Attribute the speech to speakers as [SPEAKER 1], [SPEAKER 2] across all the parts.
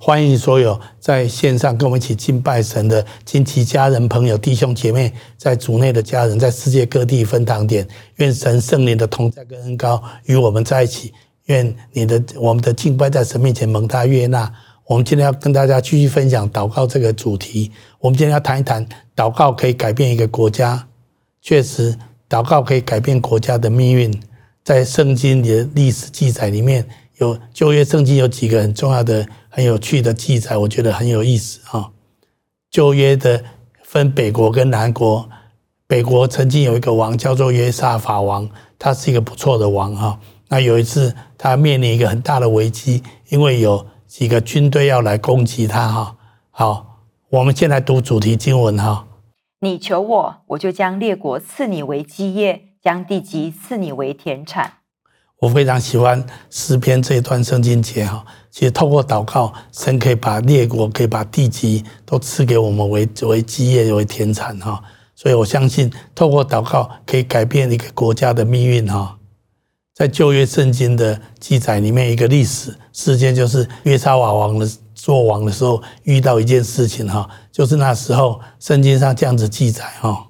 [SPEAKER 1] 欢迎所有在线上跟我们一起敬拜神的亲戚家人、朋友、弟兄姐妹，在主内的家人，在世界各地分堂点，愿神圣灵的同在跟恩膏与我们在一起。愿你的我们的敬拜在神面前蒙他悦纳。我们今天要跟大家继续分享祷告这个主题。我们今天要谈一谈祷告可以改变一个国家。确实，祷告可以改变国家的命运。在圣经里的历史记载里面，有旧约圣经有几个很重要的。很有趣的记载，我觉得很有意思啊。旧约的分北国跟南国，北国曾经有一个王叫做约沙法王，他是一个不错的王哈。那有一次他面临一个很大的危机，因为有几个军队要来攻击他哈。好，我们先来读主题经文哈。
[SPEAKER 2] 你求我，我就将列国赐你为基业，将地级赐你为田产。
[SPEAKER 1] 我非常喜欢诗篇这一段圣经节哈，其实透过祷告，神可以把列国、可以把地基都赐给我们为为基业、为田产哈。所以我相信，透过祷告可以改变一个国家的命运哈。在旧约圣经的记载里面，一个历史事件就是约沙法王的做王的时候遇到一件事情哈，就是那时候圣经上这样子记载哈。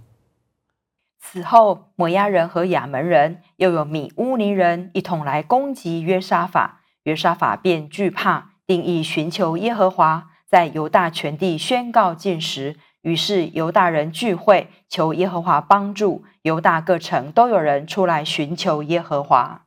[SPEAKER 2] 此后，摩押人和亚扪人，又有米乌尼人一同来攻击约沙法，约沙法便惧怕，定意寻求耶和华，在犹大全地宣告禁食。于是犹大人聚会，求耶和华帮助。犹大各城都有人出来寻求耶和华。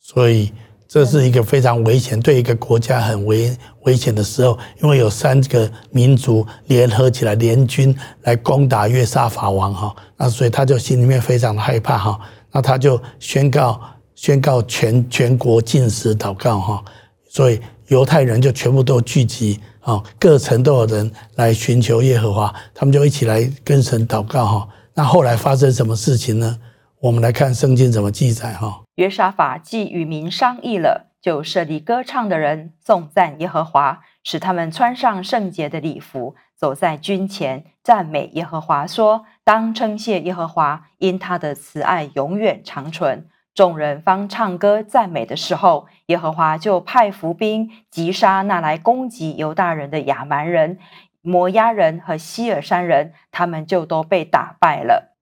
[SPEAKER 1] 所以。这是一个非常危险，对一个国家很危危险的时候，因为有三个民族联合起来联军来攻打约沙法王哈，那所以他就心里面非常的害怕哈，那他就宣告宣告全全国禁食祷告哈，所以犹太人就全部都聚集啊，各城都有人来寻求耶和华，他们就一起来跟神祷告哈。那后来发生什么事情呢？我们来看圣经怎么记载哈。
[SPEAKER 2] 约沙法既与民商议了，就设立歌唱的人，颂赞耶和华，使他们穿上圣洁的礼服，走在军前，赞美耶和华，说：“当称谢耶和华，因他的慈爱永远长存。”众人方唱歌赞美的时候，耶和华就派伏兵击杀那来攻击犹大人的亚蛮人、摩押人和希尔山人，他们就都被打败了。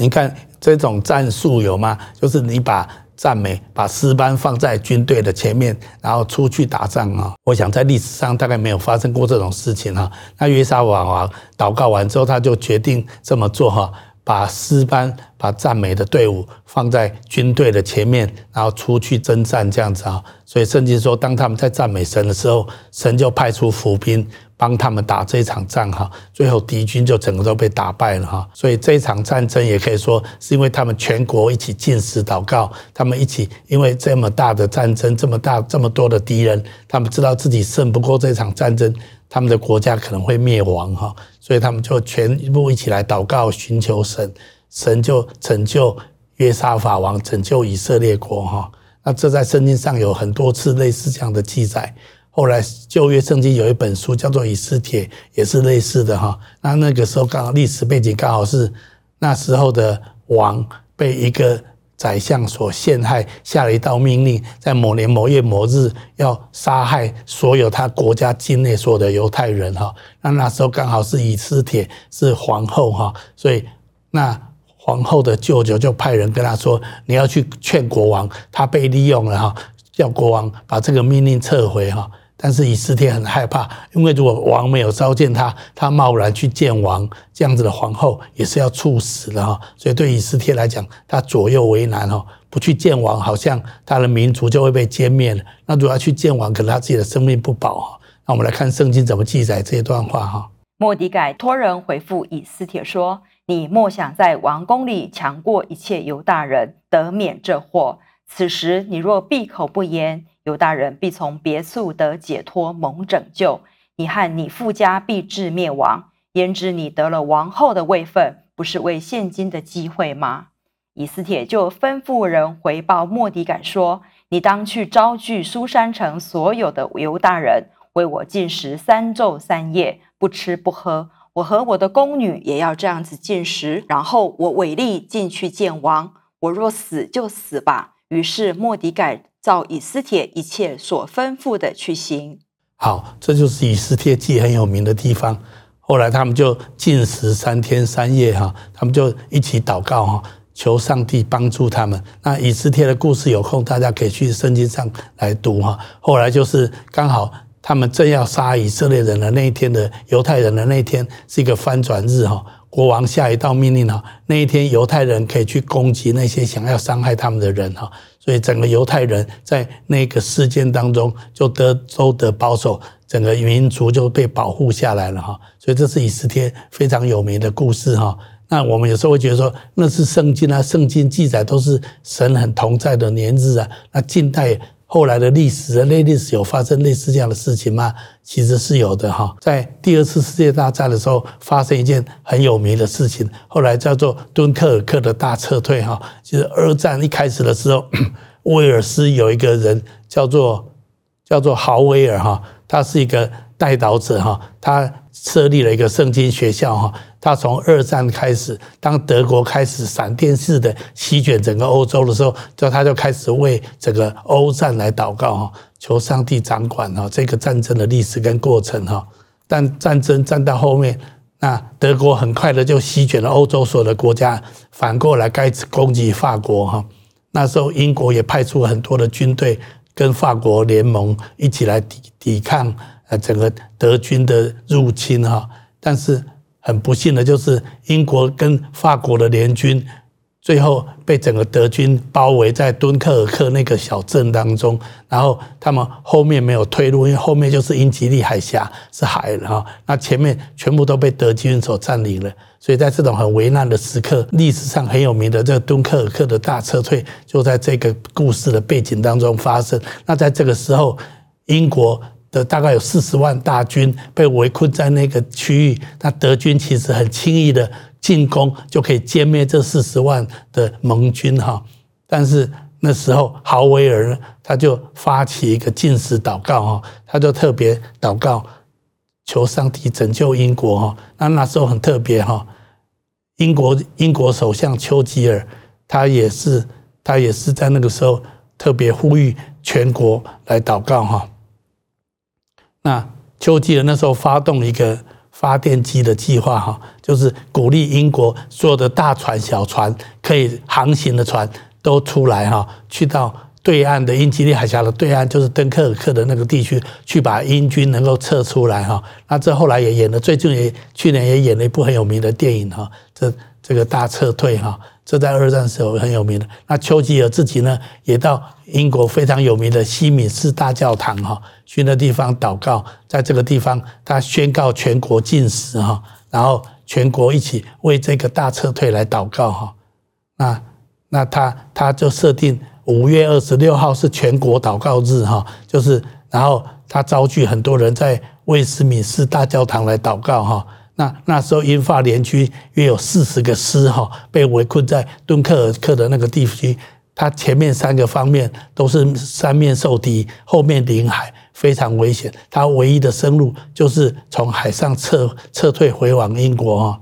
[SPEAKER 1] 你看这种战术有吗？就是你把赞美、把诗班放在军队的前面，然后出去打仗啊！我想在历史上大概没有发生过这种事情哈。那约沙法王祷告完之后，他就决定这么做哈，把诗班、把赞美的队伍放在军队的前面，然后出去征战这样子啊。所以圣经说，当他们在赞美神的时候，神就派出伏兵。帮他们打这一场仗哈，最后敌军就整个都被打败了哈，所以这一场战争也可以说是因为他们全国一起禁食祷告，他们一起因为这么大的战争，这么大这么多的敌人，他们知道自己胜不过这场战争，他们的国家可能会灭亡哈，所以他们就全部一起来祷告，寻求神，神就拯救约沙法王，拯救以色列国哈。那这在圣经上有很多次类似这样的记载。后来旧约圣经有一本书叫做《以斯帖》，也是类似的哈。那那个时候刚好历史背景刚好是那时候的王被一个宰相所陷害，下了一道命令，在某年某月某日要杀害所有他国家境内所有的犹太人哈。那那时候刚好是以斯帖是皇后哈，所以那皇后的舅舅就派人跟他说：“你要去劝国王，他被利用了哈，叫国王把这个命令撤回哈。”但是以斯帖很害怕，因为如果王没有召见他，他贸然去见王，这样子的皇后也是要猝死的哈。所以对以斯帖来讲，他左右为难哈。不去见王，好像他的民族就会被歼灭了；那如果要去见王，可能他自己的生命不保哈。那我们来看圣经怎么记载这一段话哈。
[SPEAKER 2] 末底改托人回复以斯帖说：“你莫想在王宫里强过一切犹大人，得免这祸。此时你若闭口不言。”犹大人必从别处得解脱，蒙拯救；你和你父家必至灭亡。焉知你得了王后的位分，不是为现今的机会吗？以斯帖就吩咐人回报莫迪改说：“你当去招聚苏珊城所有的犹大人，为我禁食三昼三夜，不吃不喝。我和我的宫女也要这样子禁食。然后我违例进去见王。我若死就死吧。”于是莫迪改。照以斯帖一切所吩咐的去行。
[SPEAKER 1] 好，这就是以斯帖记很有名的地方。后来他们就禁食三天三夜哈，他们就一起祷告哈，求上帝帮助他们。那以斯帖的故事有空大家可以去圣经上来读哈。后来就是刚好他们正要杀以色列人的那一天的犹太人的那一天是一个翻转日哈，国王下一道命令哈，那一天犹太人可以去攻击那些想要伤害他们的人哈，所以整个犹太人在那个事件当中就得州的保守。整个民族就被保护下来了哈，所以这是以斯帖非常有名的故事哈。那我们有时候会觉得说，那是圣经啊，圣经记载都是神很同在的年日啊。那近代后来的历史，人类历史有发生类似这样的事情吗？其实是有的哈。在第二次世界大战的时候，发生一件很有名的事情，后来叫做敦刻尔克的大撤退哈。其实二战一开始的时候，威尔斯有一个人叫做叫做豪威尔哈。他是一个代祷者哈，他设立了一个圣经学校哈。他从二战开始，当德国开始闪电式的席卷整个欧洲的时候，就他就开始为整个欧战来祷告哈，求上帝掌管哈这个战争的历史跟过程哈。但战争战到后面，那德国很快的就席卷了欧洲所有的国家，反过来开始攻击法国哈。那时候英国也派出很多的军队。跟法国联盟一起来抵抵抗呃整个德军的入侵哈，但是很不幸的就是英国跟法国的联军最后被整个德军包围在敦刻尔克那个小镇当中，然后他们后面没有退路，因为后面就是英吉利海峡是海了哈，那前面全部都被德军所占领了。所以在这种很危难的时刻，历史上很有名的这个敦刻尔克的大撤退，就在这个故事的背景当中发生。那在这个时候，英国的大概有四十万大军被围困在那个区域，那德军其实很轻易的进攻就可以歼灭这四十万的盟军哈。但是那时候豪威尔他就发起一个禁食祷告哈，他就特别祷告。求上帝拯救英国哈，那那时候很特别哈，英国英国首相丘吉尔，他也是他也是在那个时候特别呼吁全国来祷告哈。那丘吉尔那时候发动一个发电机的计划哈，就是鼓励英国所有的大船、小船可以航行的船都出来哈，去到。对岸的英吉利海峡的对岸，就是敦刻尔克的那个地区，去把英军能够撤出来哈。那这后来也演了，最近也去年也演了一部很有名的电影哈。这这个大撤退哈，这在二战时候很有名的。那丘吉尔自己呢，也到英国非常有名的西敏寺大教堂哈，去那地方祷告，在这个地方他宣告全国禁食哈，然后全国一起为这个大撤退来祷告哈。那那他他就设定。五月二十六号是全国祷告日哈，就是然后他召集很多人在威斯敏斯大教堂来祷告哈。那那时候英法联军约有四十个师哈，被围困在敦刻尔克的那个地区。他前面三个方面都是三面受敌，后面临海，非常危险。他唯一的生路就是从海上撤撤退回往英国哈。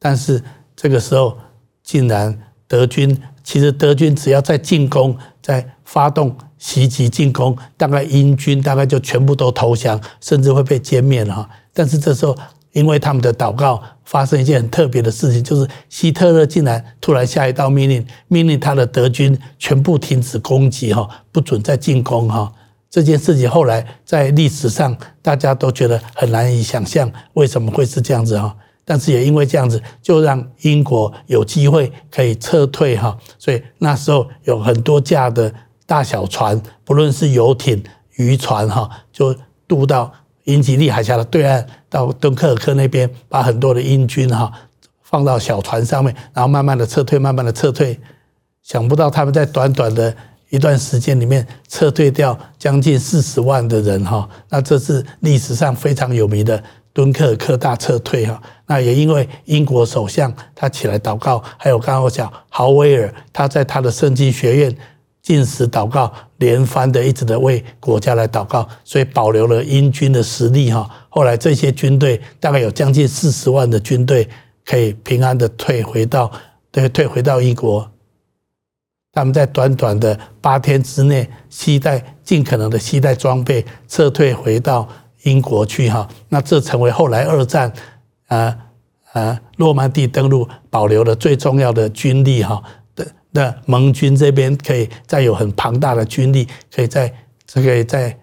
[SPEAKER 1] 但是这个时候竟然德军。其实德军只要在进攻，在发动袭击进攻，大概英军大概就全部都投降，甚至会被歼灭了哈。但是这时候，因为他们的祷告，发生一件很特别的事情，就是希特勒竟然突然下一道命令，命令他的德军全部停止攻击哈，不准再进攻哈。这件事情后来在历史上，大家都觉得很难以想象，为什么会是这样子哈。但是也因为这样子，就让英国有机会可以撤退哈，所以那时候有很多架的大小船，不论是游艇、渔船哈，就渡到英吉利海峡的对岸，到敦刻尔克那边，把很多的英军哈放到小船上面，然后慢慢的撤退，慢慢的撤退。想不到他们在短短的一段时间里面撤退掉将近四十万的人哈，那这是历史上非常有名的。敦刻尔克大撤退哈，那也因为英国首相他起来祷告，还有刚刚我讲豪威尔他在他的圣经学院禁食祷告，连番的一直的为国家来祷告，所以保留了英军的实力哈。后来这些军队大概有将近四十万的军队可以平安的退回到对退回到英国，他们在短短的八天之内，携带尽可能的携带装备撤退回到英国去哈。那这成为后来二战啊啊诺曼底登陆保留了最重要的军力哈那盟军这边可以再有很庞大的军力，可以在这个在。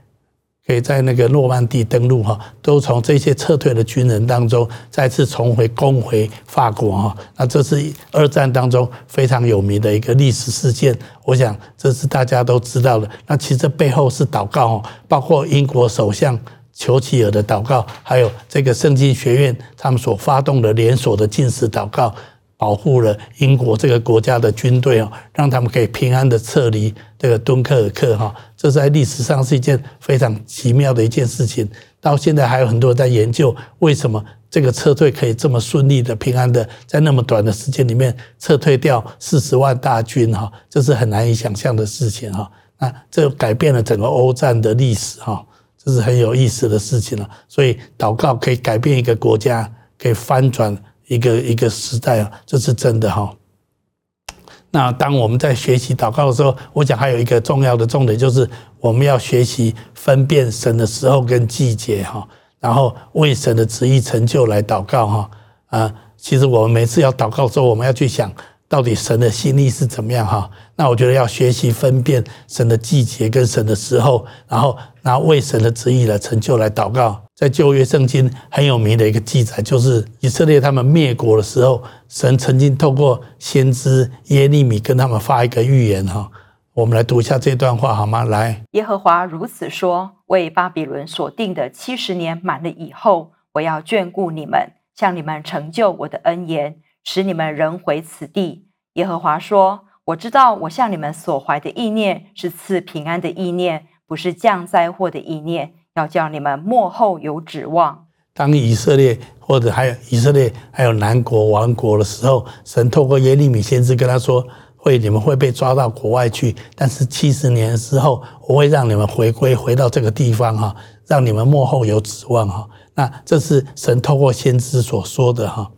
[SPEAKER 1] 可以在那个诺曼底登陆哈，都从这些撤退的军人当中再次重回攻回法国哈。那这是二战当中非常有名的一个历史事件，我想这是大家都知道的。那其实背后是祷告，包括英国首相丘吉尔的祷告，还有这个圣经学院他们所发动的连锁的禁食祷告。保护了英国这个国家的军队哦，让他们可以平安的撤离这个敦刻尔克哈，这在历史上是一件非常奇妙的一件事情。到现在还有很多人在研究，为什么这个撤退可以这么顺利的、平安的，在那么短的时间里面撤退掉四十万大军哈，这是很难以想象的事情哈。那这改变了整个欧战的历史哈，这是很有意思的事情了。所以祷告可以改变一个国家，可以翻转。一个一个时代啊，这是真的哈。那当我们在学习祷告的时候，我讲还有一个重要的重点，就是我们要学习分辨神的时候跟季节哈，然后为神的旨意成就来祷告哈。啊，其实我们每次要祷告的时候，我们要去想到底神的心意是怎么样哈。那我觉得要学习分辨神的季节跟神的时候，然后拿为神的旨意来成就来祷告。在旧约圣经很有名的一个记载，就是以色列他们灭国的时候，神曾经透过先知耶利米跟他们发一个预言哈。我们来读一下这段话好吗？来，
[SPEAKER 2] 耶和华如此说：为巴比伦所定的七十年满了以后，我要眷顾你们，向你们成就我的恩言，使你们仍回此地。耶和华说：我知道我向你们所怀的意念是赐平安的意念，不是降灾祸的意念。要叫你们幕后有指望。
[SPEAKER 1] 当以色列或者还有以色列还有南国王国的时候，神透过耶利米先知跟他说：“会你们会被抓到国外去，但是七十年之后，我会让你们回归回到这个地方哈，让你们幕后有指望哈。”那这是神透过先知所说的哈。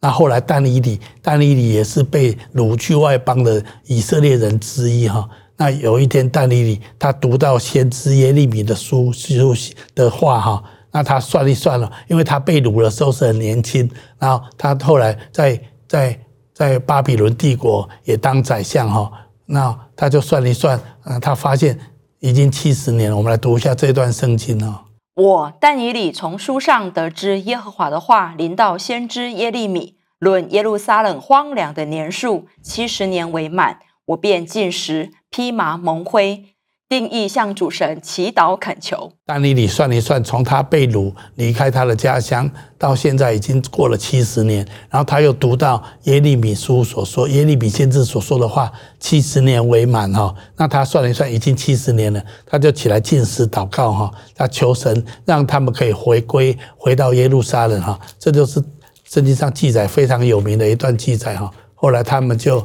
[SPEAKER 1] 那后来但以理，但以理也是被掳去外邦的以色列人之一哈。那有一天，但以理他读到先知耶利米的书书的话哈，那他算一算了，因为他被掳的时候是很年轻，然后他后来在在在巴比伦帝国也当宰相哈，那他就算一算，啊，他发现已经七十年了。我们来读一下这段圣经啊。
[SPEAKER 2] 我但以理从书上得知耶和华的话临到先知耶利米，论耶路撒冷荒凉的年数，七十年为满。我便进食，披麻蒙灰，定意向主神祈祷恳求。
[SPEAKER 1] 但以理算一算，从他被掳离开他的家乡到现在已经过了七十年，然后他又读到耶利米书所说，耶利米先知所说的话，七十年为满哈。那他算一算，已经七十年了，他就起来进食祷告哈，他求神让他们可以回归回到耶路撒冷哈。这就是圣经上记载非常有名的一段记载哈。后来他们就。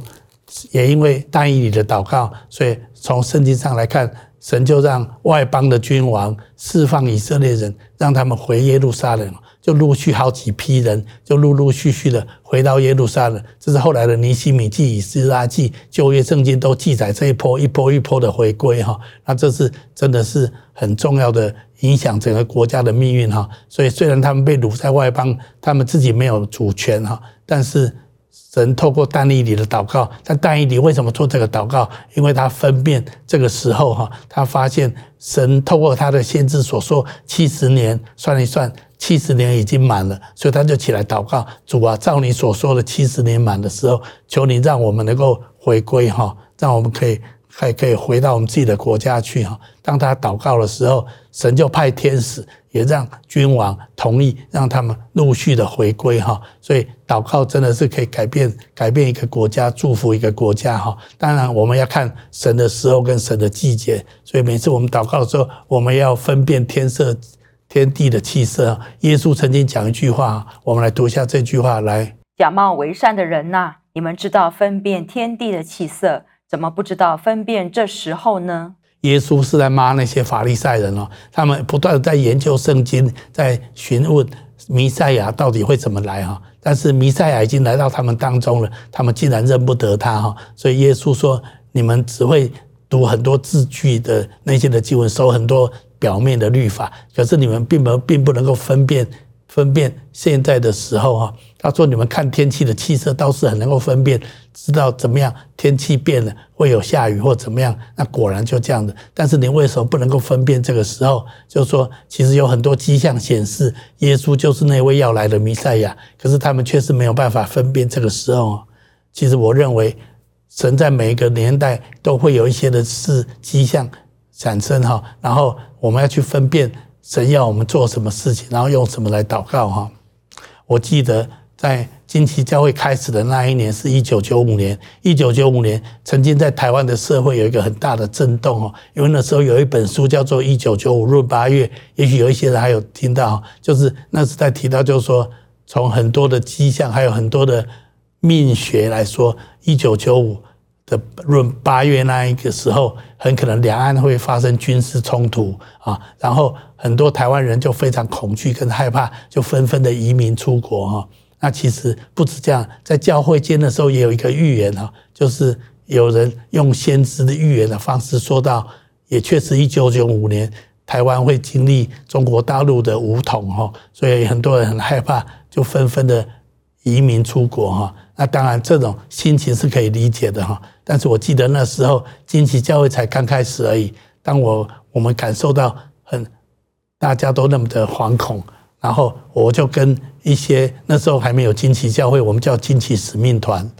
[SPEAKER 1] 也因为但以理的祷告，所以从圣经上来看，神就让外邦的君王释放以色列人，让他们回耶路撒冷，就陆续好几批人，就陆陆续续的回到耶路撒冷。这是后来的尼希米记、以斯拉记、旧约圣经都记载这一波一波一波的回归哈。那这是真的是很重要的，影响整个国家的命运哈。所以虽然他们被掳在外邦，他们自己没有主权哈，但是。神透过但以理的祷告，但但以理为什么做这个祷告？因为他分辨这个时候哈，他发现神透过他的先知所说，七十年算一算，七十年已经满了，所以他就起来祷告：主啊，照你所说的七十年满的时候，求你让我们能够回归哈，让我们可以还可以回到我们自己的国家去哈。当他祷告的时候，神就派天使。也让君王同意，让他们陆续的回归哈，所以祷告真的是可以改变改变一个国家，祝福一个国家哈。当然，我们要看神的时候跟神的季节，所以每次我们祷告的时候，我们要分辨天色、天地的气色。耶稣曾经讲一句话，我们来读一下这句话来：
[SPEAKER 2] 假冒为善的人呐，你们知道分辨天地的气色，怎么不知道分辨这时候呢？
[SPEAKER 1] 耶稣是在骂那些法利赛人哦，他们不断在研究圣经，在询问弥赛亚到底会怎么来哈。但是弥赛亚已经来到他们当中了，他们竟然认不得他哈。所以耶稣说：“你们只会读很多字句的那些的经文，守很多表面的律法，可是你们并不并不能够分辨分辨现在的时候哈。他说你们看天气的气色倒是很能够分辨，知道怎么样天气变了会有下雨或怎么样，那果然就这样的。但是你为什么不能够分辨这个时候？就是说其实有很多迹象显示耶稣就是那位要来的弥赛亚，可是他们却是没有办法分辨这个时候。其实我认为神在每一个年代都会有一些的事迹象。产生哈，然后我们要去分辨神要我们做什么事情，然后用什么来祷告哈。我记得在惊奇教会开始的那一年是一九九五年，一九九五年曾经在台湾的社会有一个很大的震动哦，因为那时候有一本书叫做《一九九五闰八月》，也许有一些人还有听到，就是那时在提到，就是说从很多的迹象，还有很多的命学来说，一九九五。的闰八月那一个时候，很可能两岸会发生军事冲突啊，然后很多台湾人就非常恐惧跟害怕，就纷纷的移民出国哈。那其实不止这样，在教会间的时候也有一个预言哈，就是有人用先知的预言的方式说到，也确实一九九五年台湾会经历中国大陆的武统哈，所以很多人很害怕，就纷纷的移民出国哈。那当然这种心情是可以理解的哈。但是我记得那时候惊奇教会才刚开始而已。当我我们感受到很大家都那么的惶恐，然后我就跟一些那时候还没有惊奇教会，我们叫惊奇使命团。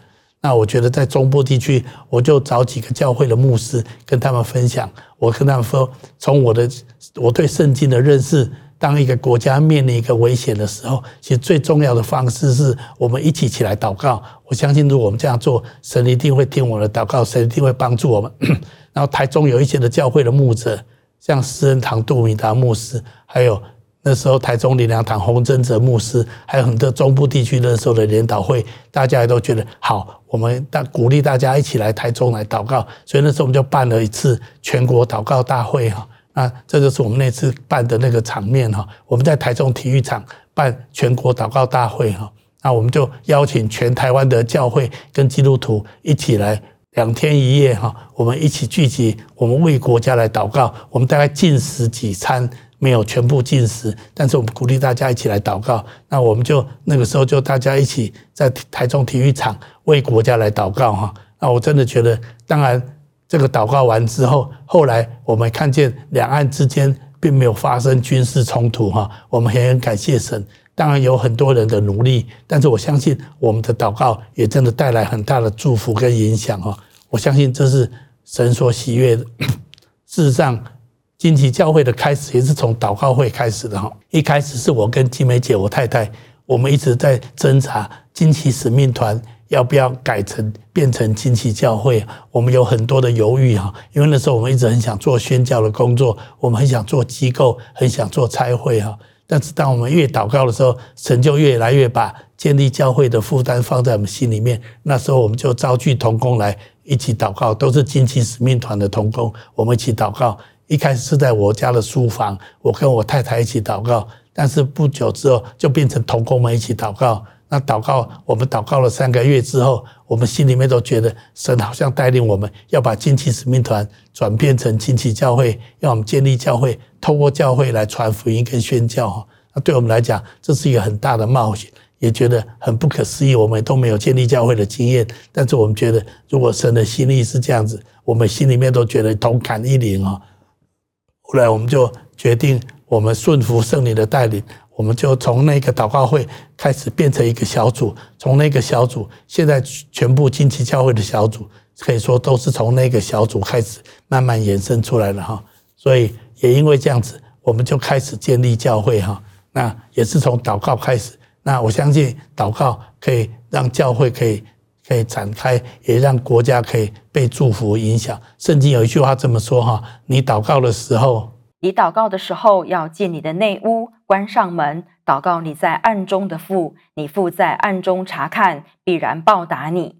[SPEAKER 1] 那我觉得在中部地区，我就找几个教会的牧师跟他们分享。我跟他们说，从我的我对圣经的认识。当一个国家面临一个危险的时候，其实最重要的方式是我们一起起来祷告。我相信，如果我们这样做，神一定会听我的祷告，神一定会帮助我们。然后台中有一些的教会的牧者，像施恩堂杜明达牧师，还有那时候台中林良堂洪真哲牧师，还有很多中部地区那时候的联祷会，大家也都觉得好，我们大鼓励大家一起来台中来祷告。所以那时候我们就办了一次全国祷告大会哈。那这就是我们那次办的那个场面哈，我们在台中体育场办全国祷告大会哈，那我们就邀请全台湾的教会跟基督徒一起来两天一夜哈，我们一起聚集，我们为国家来祷告，我们大概禁食几餐，没有全部禁食，但是我们鼓励大家一起来祷告，那我们就那个时候就大家一起在台中体育场为国家来祷告哈，那我真的觉得，当然。这个祷告完之后，后来我们看见两岸之间并没有发生军事冲突哈，我们很感谢神。当然有很多人的努力，但是我相信我们的祷告也真的带来很大的祝福跟影响哈。我相信这是神所喜悦的。事实上，惊奇教会的开始也是从祷告会开始的哈。一开始是我跟金梅姐我太太，我们一直在挣扎惊奇使命团。要不要改成变成惊奇教会？我们有很多的犹豫哈，因为那时候我们一直很想做宣教的工作，我们很想做机构，很想做差会哈。但是当我们越祷告的时候，神就越来越把建立教会的负担放在我们心里面。那时候我们就召集同工来一起祷告，都是惊奇使命团的同工，我们一起祷告。一开始是在我家的书房，我跟我太太一起祷告，但是不久之后就变成同工们一起祷告。那祷告，我们祷告了三个月之后，我们心里面都觉得神好像带领我们要把惊奇使命团转变成惊奇教会，要我们建立教会，透过教会来传福音跟宣教哈。那对我们来讲，这是一个很大的冒险，也觉得很不可思议。我们都没有建立教会的经验，但是我们觉得，如果神的心意是这样子，我们心里面都觉得同感一灵啊。后来我们就决定，我们顺服圣灵的带领。我们就从那个祷告会开始变成一个小组，从那个小组，现在全部惊奇教会的小组，可以说都是从那个小组开始慢慢延伸出来的哈。所以也因为这样子，我们就开始建立教会哈。那也是从祷告开始。那我相信祷告可以让教会可以可以展开，也让国家可以被祝福影响。圣经有一句话这么说哈：你祷告的时候。
[SPEAKER 2] 你祷告的时候，要进你的内屋，关上门，祷告你在暗中的父，你父在暗中查看，必然报答你。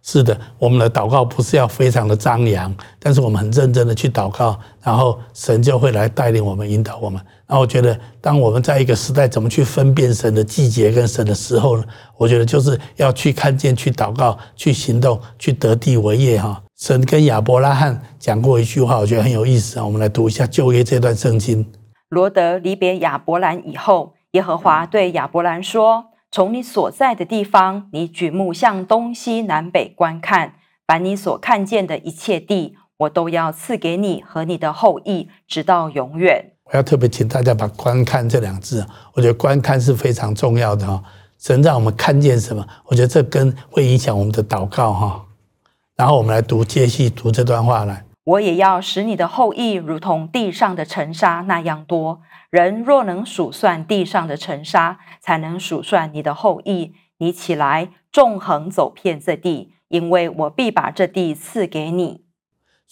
[SPEAKER 1] 是的，我们的祷告不是要非常的张扬，但是我们很认真的去祷告，然后神就会来带领我们、引导我们。然后我觉得，当我们在一个时代怎么去分辨神的季节跟神的时候呢？我觉得就是要去看见、去祷告、去行动、去得地为业哈。神跟亚伯拉罕讲过一句话，我觉得很有意思啊。我们来读一下旧约这段圣经。
[SPEAKER 2] 罗得离别亚伯兰以后，耶和华对亚伯兰说：“从你所在的地方，你举目向东西南北观看，凡你所看见的一切地，我都要赐给你和你的后裔，直到永
[SPEAKER 1] 远。”要特别请大家把“观看”这两字，我觉得“观看”是非常重要的哈。神让我们看见什么？我觉得这跟会影响我们的祷告哈。然后我们来读，接续读这段话来。
[SPEAKER 2] 我也要使你的后裔如同地上的尘沙那样多。人若能数算地上的尘沙，才能数算你的后裔。你起来，纵横走遍这地，因为我必把这地赐给你。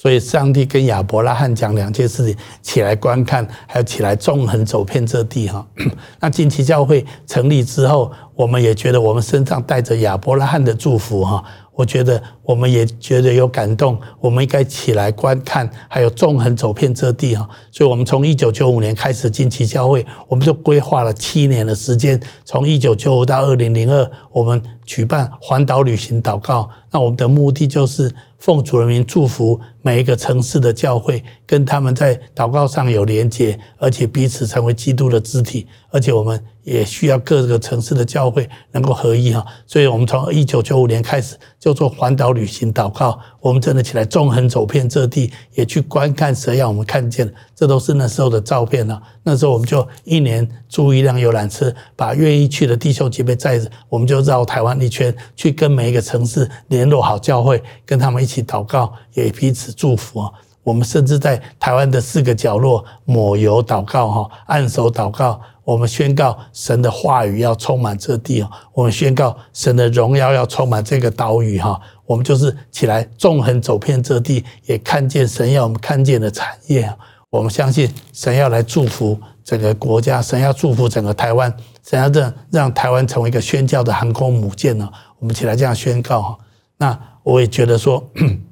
[SPEAKER 1] 所以，上帝跟亚伯拉罕讲两件事情：起来观看，还有起来纵横走遍这地。哈，那近期教会成立之后，我们也觉得我们身上带着亚伯拉罕的祝福。哈。我觉得我们也觉得有感动，我们应该起来观看，还有纵横走遍这地哈。所以，我们从一九九五年开始近期教会，我们就规划了七年的时间，从一九九五到二零零二，我们举办环岛旅行祷告。那我们的目的就是奉主人民祝福每一个城市的教会，跟他们在祷告上有连结，而且彼此成为基督的肢体，而且我们。也需要各个城市的教会能够合一哈，所以我们从一九九五年开始就做环岛旅行祷告，我们真的起来纵横走遍这地，也去观看神要我们看见，这都是那时候的照片了。那时候我们就一年租一辆游览车，把愿意去的弟兄姐妹载着，我们就绕台湾一圈，去跟每一个城市联络好教会，跟他们一起祷告，也彼此祝福啊。我们甚至在台湾的四个角落抹油祷告哈，按手祷告。我们宣告神的话语要充满这地哦，我们宣告神的荣耀要充满这个岛屿哈。我们就是起来纵横走遍这地，也看见神要我们看见的产业。我们相信神要来祝福整个国家，神要祝福整个台湾，神要让让台湾成为一个宣教的航空母舰呢。我们起来这样宣告哈。那我也觉得说。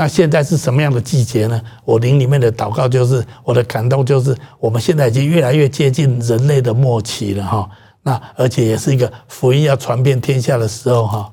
[SPEAKER 1] 那现在是什么样的季节呢？我灵里面的祷告就是，我的感动就是，我们现在已经越来越接近人类的末期了哈。那而且也是一个福音要传遍天下的时候哈。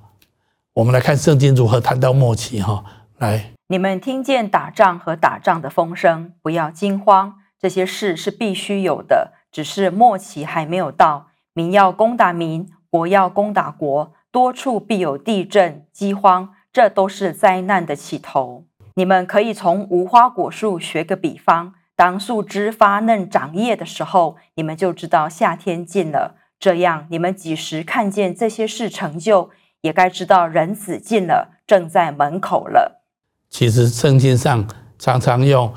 [SPEAKER 1] 我们来看圣经如何谈到末期哈。来，
[SPEAKER 2] 你们听见打仗和打仗的风声，不要惊慌，这些事是必须有的，只是末期还没有到。民要攻打民，国要攻打国，多处必有地震、饥荒。这都是灾难的起头。你们可以从无花果树学个比方：当树枝发嫩长叶的时候，你们就知道夏天近了。这样，你们几时看见这些事成就，也该知道人子近了，正在门口了。
[SPEAKER 1] 其实圣经上常常用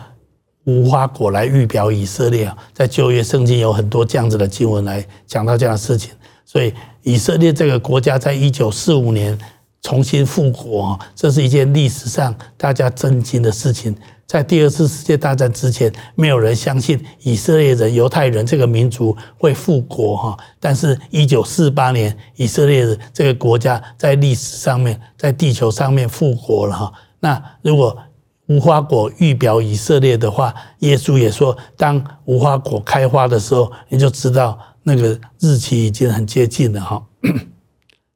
[SPEAKER 1] 无花果来预表以色列，在旧约圣经有很多这样子的经文来讲到这样的事情。所以，以色列这个国家在一九四五年。重新复国，这是一件历史上大家震惊的事情。在第二次世界大战之前，没有人相信以色列人、犹太人这个民族会复国哈。但是，一九四八年，以色列这个国家在历史上面、在地球上面复国了哈。那如果无花果预表以色列的话，耶稣也说，当无花果开花的时候，你就知道那个日期已经很接近了哈。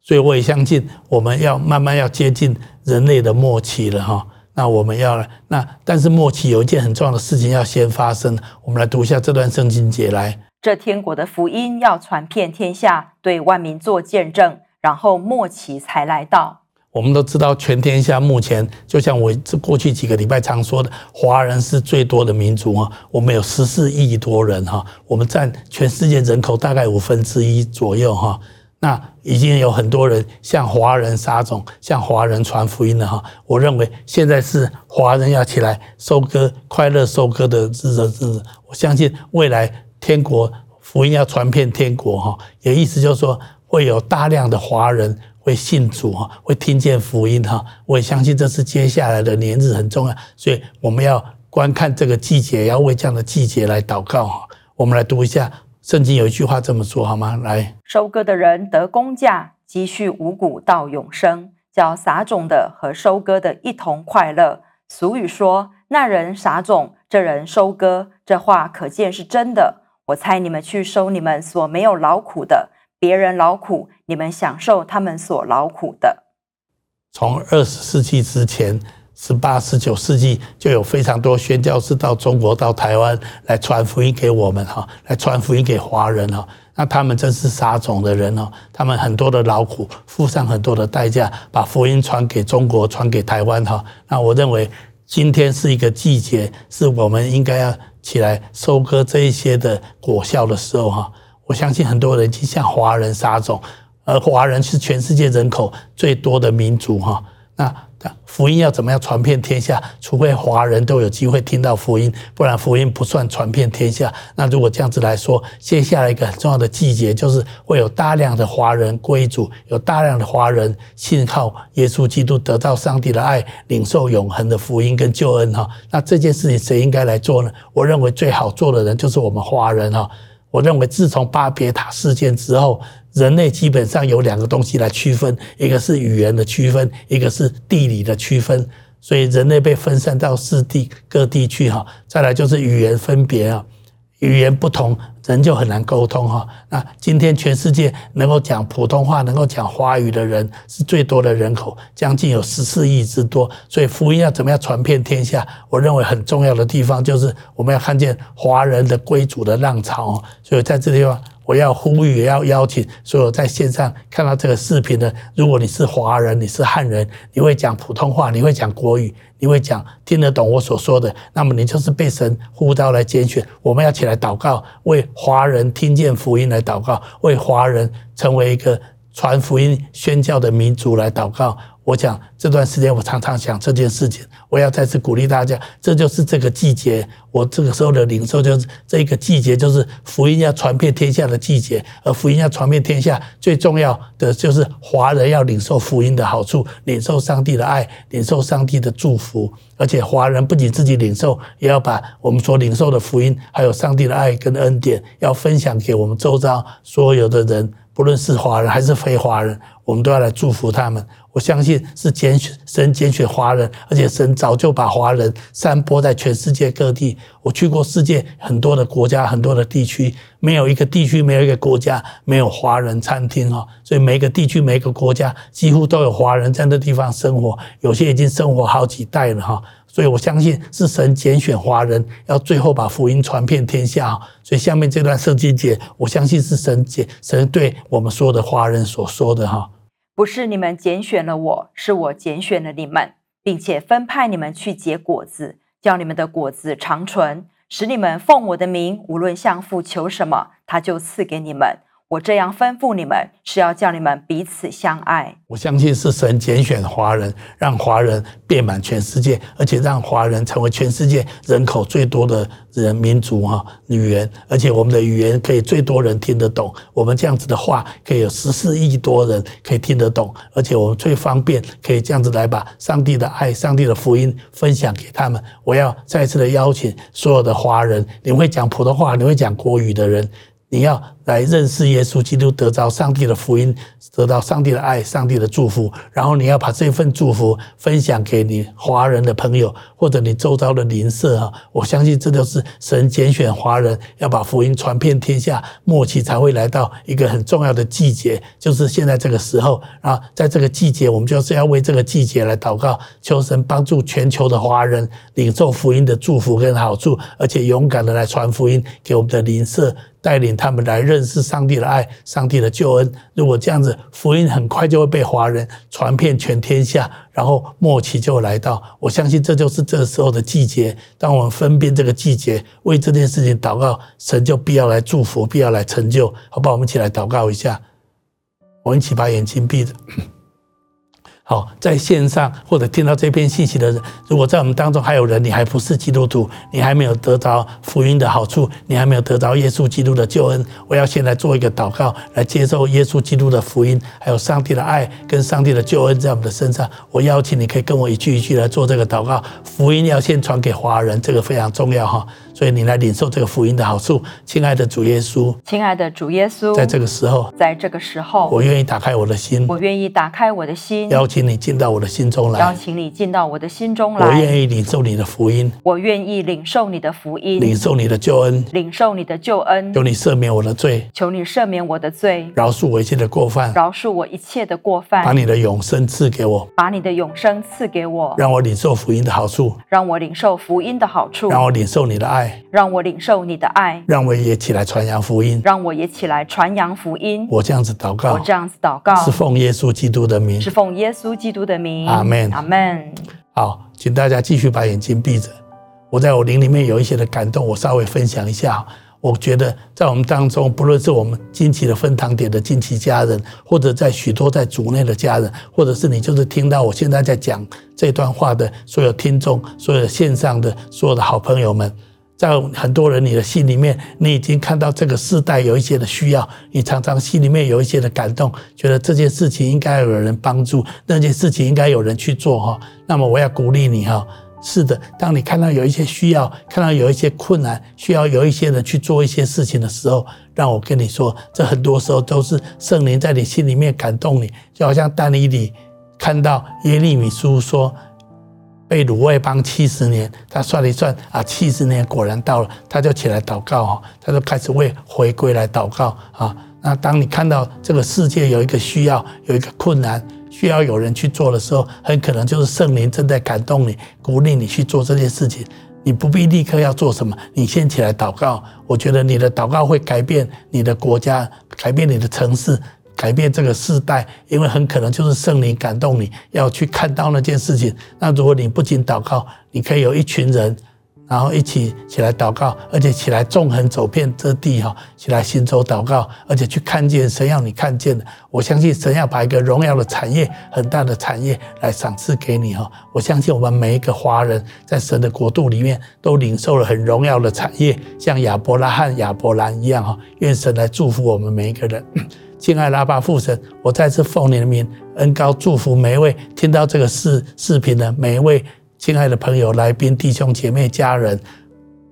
[SPEAKER 1] 所以我也相信，我们要慢慢要接近人类的末期了哈。那我们要那，但是末期有一件很重要的事情要先发生。我们来读一下这段圣经节来。
[SPEAKER 2] 这天国的福音要传遍天下，对万民做见证，然后末期才来到。
[SPEAKER 1] 我们都知道，全天下目前就像我这过去几个礼拜常说的，华人是最多的民族哈。我们有十四亿多人哈，我们占全世界人口大概五分之一左右哈。那已经有很多人向华人撒种，向华人传福音了哈。我认为现在是华人要起来收割快乐收割的日子日子。我相信未来天国福音要传遍天国哈，也意思就是说会有大量的华人会信主哈，会听见福音哈。我也相信这是接下来的年日很重要，所以我们要观看这个季节，要为这样的季节来祷告哈。我们来读一下。圣经有一句话这么说，好吗？来，
[SPEAKER 2] 收割的人得工价，积蓄五谷到永生，叫撒种的和收割的一同快乐。俗语说：“那人撒种，这人收割。”这话可见是真的。我猜你们去收你们所没有劳苦的，别人劳苦，你们享受他们所劳苦的。
[SPEAKER 1] 从二十世纪之前，十八、十九世纪就有非常多宣教士到中国、到台湾来传福音给我们哈，来传福音给华人哈。那他们真是撒种的人哦，他们很多的劳苦，付上很多的代价，把福音传给中国、传给台湾哈。那我认为今天是一个季节，是我们应该要起来收割这一些的果效的时候哈。我相信很多人去向华人撒种，而华人是全世界人口最多的民族哈。那福音要怎么样传遍天下？除非华人都有机会听到福音，不然福音不算传遍天下。那如果这样子来说，接下来一个很重要的季节，就是会有大量的华人归主，有大量的华人信靠耶稣基督，得到上帝的爱，领受永恒的福音跟救恩哈。那这件事情谁应该来做呢？我认为最好做的人就是我们华人哈。我认为自从巴别塔事件之后。人类基本上有两个东西来区分，一个是语言的区分，一个是地理的区分。所以人类被分散到四地各地去哈。再来就是语言分别啊，语言不同，人就很难沟通哈。那今天全世界能够讲普通话、能够讲华语的人是最多的人口，将近有十四亿之多。所以福音要怎么样传遍天下？我认为很重要的地方就是我们要看见华人的归主的浪潮。所以在这地方。我要呼吁，也要邀请所有在线上看到这个视频的，如果你是华人，你是汉人，你会讲普通话，你会讲国语，你会讲听得懂我所说的，那么你就是被神呼召来拣选。我们要起来祷告，为华人听见福音来祷告，为华人成为一个传福音宣教的民族来祷告。我讲这段时间，我常常想这件事情。我要再次鼓励大家，这就是这个季节。我这个时候的领受就是这个季节，就是福音要传遍天下的季节。而福音要传遍天下，最重要的就是华人要领受福音的好处，领受上帝的爱，领受上帝的祝福。而且华人不仅自己领受，也要把我们所领受的福音，还有上帝的爱跟恩典，要分享给我们周遭所有的人，不论是华人还是非华人，我们都要来祝福他们。我相信是拣选神拣选华人，而且神早就把华人散播在全世界各地。我去过世界很多的国家，很多的地区，没有一个地区，没有一个国家没有华人餐厅哈。所以每个地区、每个国家几乎都有华人在那地方生活，有些已经生活好几代了哈。所以我相信是神拣选华人，要最后把福音传遍天下。所以下面这段圣经节，我相信是神拣神对我们所有的华人所说的哈。
[SPEAKER 2] 不是你们拣选了我，是我拣选了你们，并且分派你们去结果子，叫你们的果子长存，使你们奉我的名，无论向父求什么，他就赐给你们。我这样吩咐你们，是要叫你们彼此相爱。
[SPEAKER 1] 我相信是神拣选华人，让华人遍满全世界，而且让华人成为全世界人口最多的人民族哈语言，而且我们的语言可以最多人听得懂。我们这样子的话，可以有十四亿多人可以听得懂，而且我们最方便可以这样子来把上帝的爱、上帝的福音分享给他们。我要再次的邀请所有的华人，你会讲普通话，你会讲国语的人。你要来认识耶稣基督，得到上帝的福音，得到上帝的爱、上帝的祝福，然后你要把这份祝福分享给你华人的朋友，或者你周遭的邻舍啊。我相信这就是神拣选华人，要把福音传遍天下，末期才会来到一个很重要的季节，就是现在这个时候啊，在这个季节，我们就是要为这个季节来祷告，求神帮助全球的华人领受福音的祝福跟好处，而且勇敢的来传福音给我们的邻舍。带领他们来认认识上帝的爱、上帝的救恩。如果这样子，福音很快就会被华人传遍全天下，然后末期就会来到。我相信这就是这时候的季节。当我们分辨这个季节，为这件事情祷告，神就必要来祝福，必要来成就。好吧？我们一起来祷告一下。我们一起把眼睛闭着。好，在线上或者听到这篇信息的人，如果在我们当中还有人，你还不是基督徒，你还没有得着福音的好处，你还没有得着耶稣基督的救恩，我要先来做一个祷告，来接受耶稣基督的福音，还有上帝的爱跟上帝的救恩在我们的身上。我邀请你可以跟我一句一句来做这个祷告。福音要先传给华人，这个非常重要哈。所以你来领受这个福音的好处。亲爱的主耶稣，
[SPEAKER 2] 亲爱的主耶稣，
[SPEAKER 1] 在这个时候，
[SPEAKER 2] 在这个时候，
[SPEAKER 1] 我愿意打开我的心，
[SPEAKER 2] 我愿意打开我的心，
[SPEAKER 1] 邀请你进到我的心中来，
[SPEAKER 2] 邀请你进到我的心中来。
[SPEAKER 1] 我愿意领受你的福音，
[SPEAKER 2] 我愿意领受你的福音，
[SPEAKER 1] 领受你的救恩，
[SPEAKER 2] 领受你的救恩。
[SPEAKER 1] 求你赦免我的罪，
[SPEAKER 2] 求你赦免我的罪，
[SPEAKER 1] 饶恕我一切的过犯，
[SPEAKER 2] 饶恕我一切的过犯。
[SPEAKER 1] 把你的永生赐给我，
[SPEAKER 2] 把你的永生赐给我，
[SPEAKER 1] 让我领受福音的好处，
[SPEAKER 2] 让我领受福音的好处，
[SPEAKER 1] 让我领受你的爱，
[SPEAKER 2] 让我领受你的爱，
[SPEAKER 1] 让我也起来传扬福音，
[SPEAKER 2] 让我也起来传扬福音。
[SPEAKER 1] 我这样子祷告，
[SPEAKER 2] 我这样子祷告，
[SPEAKER 1] 是奉耶稣基督的名，
[SPEAKER 2] 是奉耶稣基督的名。
[SPEAKER 1] 阿门，
[SPEAKER 2] 阿门。
[SPEAKER 1] 好，请大家继续把眼睛闭着。我在我灵里面有一些的感动，我稍微分享一下。我觉得在我们当中，不论是我们近期的分堂点的近期家人，或者在许多在族内的家人，或者是你就是听到我现在在讲这段话的所有听众，所有线上的所有的好朋友们，在很多人你的心里面，你已经看到这个世代有一些的需要，你常常心里面有一些的感动，觉得这件事情应该有人帮助，那件事情应该有人去做哈。那么我要鼓励你哈。是的，当你看到有一些需要，看到有一些困难，需要有一些人去做一些事情的时候，让我跟你说，这很多时候都是圣灵在你心里面感动你，就好像丹尼里看到耶利米书说被鲁外邦七十年，他算了一算啊，七十年果然到了，他就起来祷告哈，他就开始为回归来祷告啊。那当你看到这个世界有一个需要，有一个困难。需要有人去做的时候，很可能就是圣灵正在感动你，鼓励你去做这件事情。你不必立刻要做什么，你先起来祷告。我觉得你的祷告会改变你的国家，改变你的城市，改变这个世代，因为很可能就是圣灵感动你要去看到那件事情。那如果你不仅祷告，你可以有一群人。然后一起起来祷告，而且起来纵横走遍这地哈，起来行走祷告，而且去看见神要你看见的。我相信神要把一个荣耀的产业，很大的产业来赏赐给你哈。我相信我们每一个华人在神的国度里面都领受了很荣耀的产业，像亚伯拉罕、亚伯兰一样哈。愿神来祝福我们每一个人。敬爱的阿爸父神，我再次奉你的名恩高祝福每一位听到这个视视频的每一位。亲爱的朋友、来宾、弟兄姐妹、家人，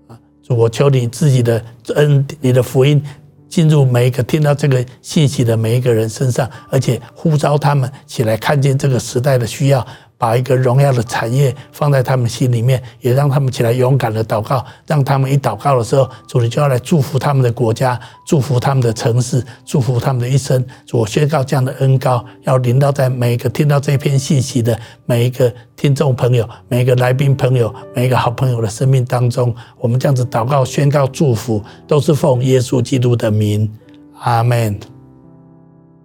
[SPEAKER 1] 啊，主，我求你自己的恩，你的福音进入每一个听到这个信息的每一个人身上，而且呼召他们起来看见这个时代的需要。把一个荣耀的产业放在他们心里面，也让他们起来勇敢的祷告，让他们一祷告的时候，主你就要来祝福他们的国家，祝福他们的城市，祝福他们的一生。主，我宣告这样的恩膏要临到在每一个听到这篇信息的每一个听众朋友、每一个来宾朋友、每一个好朋友的生命当中。我们这样子祷告、宣告、祝福，都是奉耶稣基督的名，阿门。